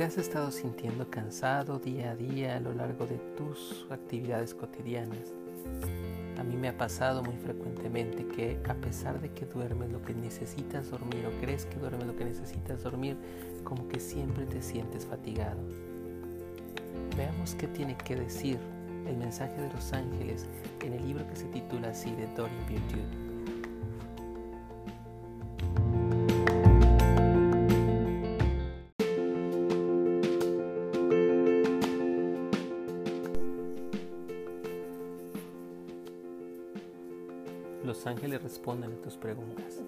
te has estado sintiendo cansado día a día a lo largo de tus actividades cotidianas. A mí me ha pasado muy frecuentemente que a pesar de que duermes lo que necesitas dormir o crees que duermes lo que necesitas dormir, como que siempre te sientes fatigado. Veamos qué tiene que decir el mensaje de los ángeles en el libro que se titula así de Dorian Beauty. Los ángeles responden a tus preguntas.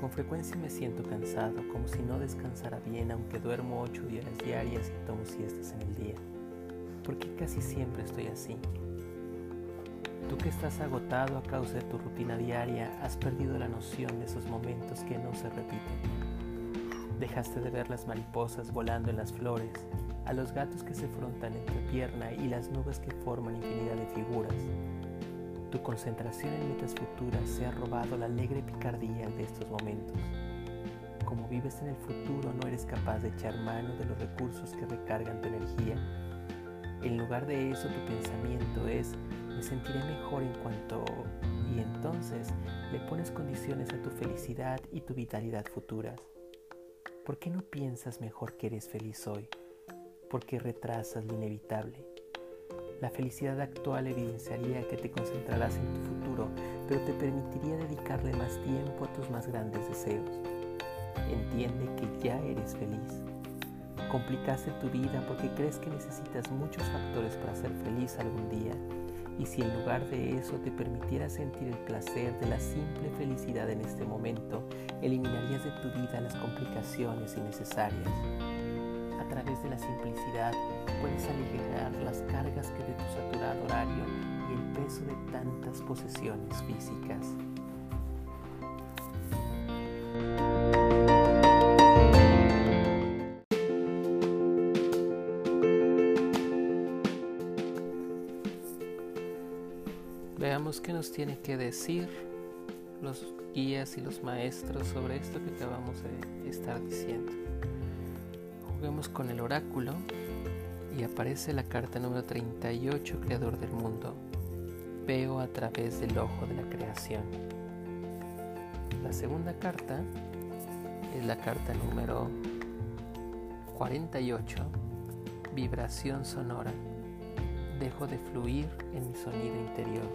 Con frecuencia me siento cansado, como si no descansara bien, aunque duermo ocho días diarias y tomo siestas en el día. Porque casi siempre estoy así. Tú que estás agotado a causa de tu rutina diaria, has perdido la noción de esos momentos que no se repiten. Dejaste de ver las mariposas volando en las flores, a los gatos que se frontan entre pierna y las nubes que forman infinidad de figuras tu concentración en metas futuras se ha robado la alegre picardía de estos momentos. Como vives en el futuro no eres capaz de echar mano de los recursos que recargan tu energía. En lugar de eso tu pensamiento es me sentiré mejor en cuanto y entonces le pones condiciones a tu felicidad y tu vitalidad futuras. ¿Por qué no piensas mejor que eres feliz hoy? ¿Por qué retrasas lo inevitable? La felicidad actual evidenciaría que te concentrarás en tu futuro, pero te permitiría dedicarle más tiempo a tus más grandes deseos. Entiende que ya eres feliz. Complicaste tu vida porque crees que necesitas muchos factores para ser feliz algún día. Y si en lugar de eso te permitiera sentir el placer de la simple felicidad en este momento, eliminarías de tu vida las complicaciones innecesarias través de la simplicidad puedes aligerar las cargas que de tu saturado horario y el peso de tantas posesiones físicas. Veamos qué nos tiene que decir los guías y los maestros sobre esto que acabamos de estar diciendo. Juguemos con el oráculo y aparece la carta número 38, Creador del Mundo. Veo a través del ojo de la creación. La segunda carta es la carta número 48, Vibración sonora. Dejo de fluir en mi sonido interior.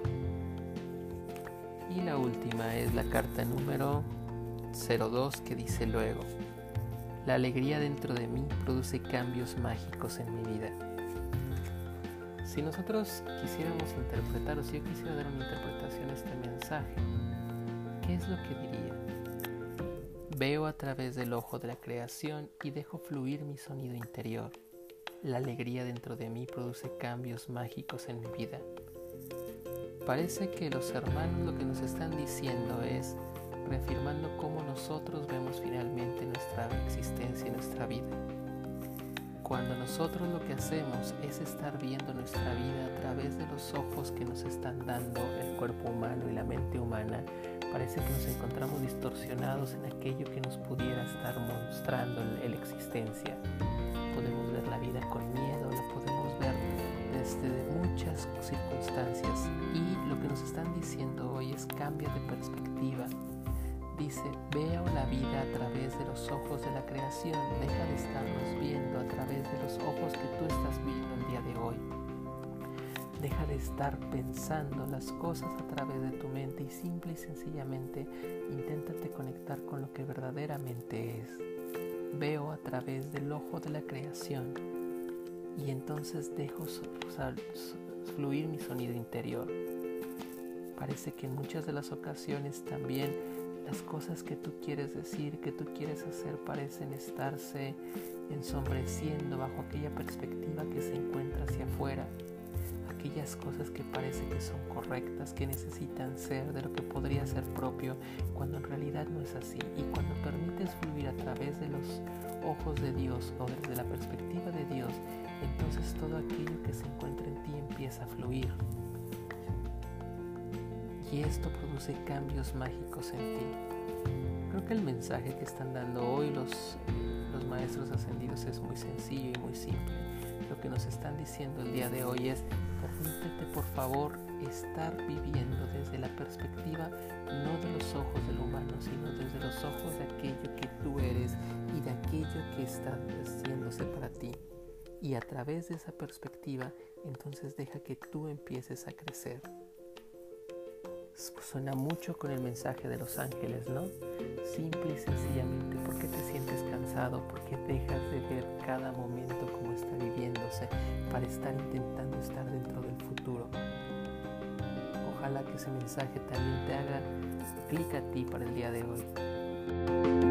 Y la última es la carta número 02 que dice luego. La alegría dentro de mí produce cambios mágicos en mi vida. Si nosotros quisiéramos interpretar, o si yo quisiera dar una interpretación a este mensaje, ¿qué es lo que diría? Veo a través del ojo de la creación y dejo fluir mi sonido interior. La alegría dentro de mí produce cambios mágicos en mi vida. Parece que los hermanos lo que nos están diciendo es, reafirmando cómo nosotros vemos finalmente nuestra existencia y nuestra vida. Cuando nosotros lo que hacemos es estar viendo nuestra vida a través de los ojos que nos están dando el cuerpo humano y la mente humana, parece que nos encontramos distorsionados en aquello que nos pudiera estar mostrando la existencia. Podemos ver la vida con miedo, la podemos ver desde muchas circunstancias y lo que nos están diciendo hoy es cambia de perspectiva, Dice, veo la vida a través de los ojos de la creación, deja de estarnos viendo a través de los ojos que tú estás viendo el día de hoy. Deja de estar pensando las cosas a través de tu mente y simple y sencillamente inténtate conectar con lo que verdaderamente es. Veo a través del ojo de la creación y entonces dejo fluir mi sonido interior. Parece que en muchas de las ocasiones también las cosas que tú quieres decir, que tú quieres hacer, parecen estarse ensombreciendo bajo aquella perspectiva que se encuentra hacia afuera. Aquellas cosas que parece que son correctas, que necesitan ser de lo que podría ser propio, cuando en realidad no es así. Y cuando permites fluir a través de los ojos de Dios o desde la perspectiva de Dios, entonces todo aquello que se encuentra en ti empieza a fluir. Y esto produce cambios mágicos en ti. Creo que el mensaje que están dando hoy los, los maestros ascendidos es muy sencillo y muy simple. Lo que nos están diciendo el día de hoy es, permítete por favor estar viviendo desde la perspectiva no de los ojos del humano, sino desde los ojos de aquello que tú eres y de aquello que está haciéndose para ti. Y a través de esa perspectiva, entonces deja que tú empieces a crecer. Suena mucho con el mensaje de los ángeles, ¿no? Simple y sencillamente porque te sientes cansado, porque dejas de ver cada momento como está viviéndose para estar intentando estar dentro del futuro. Ojalá que ese mensaje también te haga clic a ti para el día de hoy.